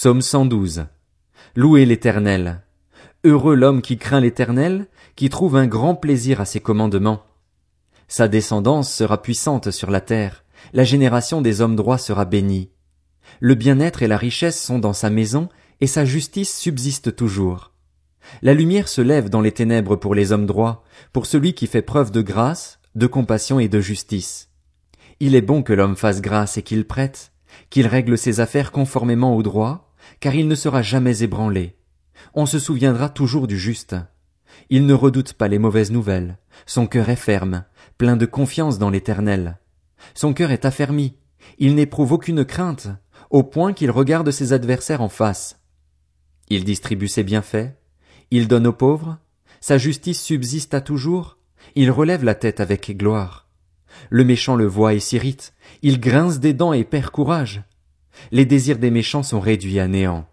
Psaume 112. Louez l'éternel. Heureux l'homme qui craint l'éternel, qui trouve un grand plaisir à ses commandements. Sa descendance sera puissante sur la terre, la génération des hommes droits sera bénie. Le bien-être et la richesse sont dans sa maison, et sa justice subsiste toujours. La lumière se lève dans les ténèbres pour les hommes droits, pour celui qui fait preuve de grâce, de compassion et de justice. Il est bon que l'homme fasse grâce et qu'il prête, qu'il règle ses affaires conformément au droit, car il ne sera jamais ébranlé. On se souviendra toujours du juste. Il ne redoute pas les mauvaises nouvelles. Son cœur est ferme, plein de confiance dans l'éternel. Son cœur est affermi. Il n'éprouve aucune crainte, au point qu'il regarde ses adversaires en face. Il distribue ses bienfaits. Il donne aux pauvres. Sa justice subsiste à toujours. Il relève la tête avec gloire. Le méchant le voit et s'irrite. Il grince des dents et perd courage. Les désirs des méchants sont réduits à néant.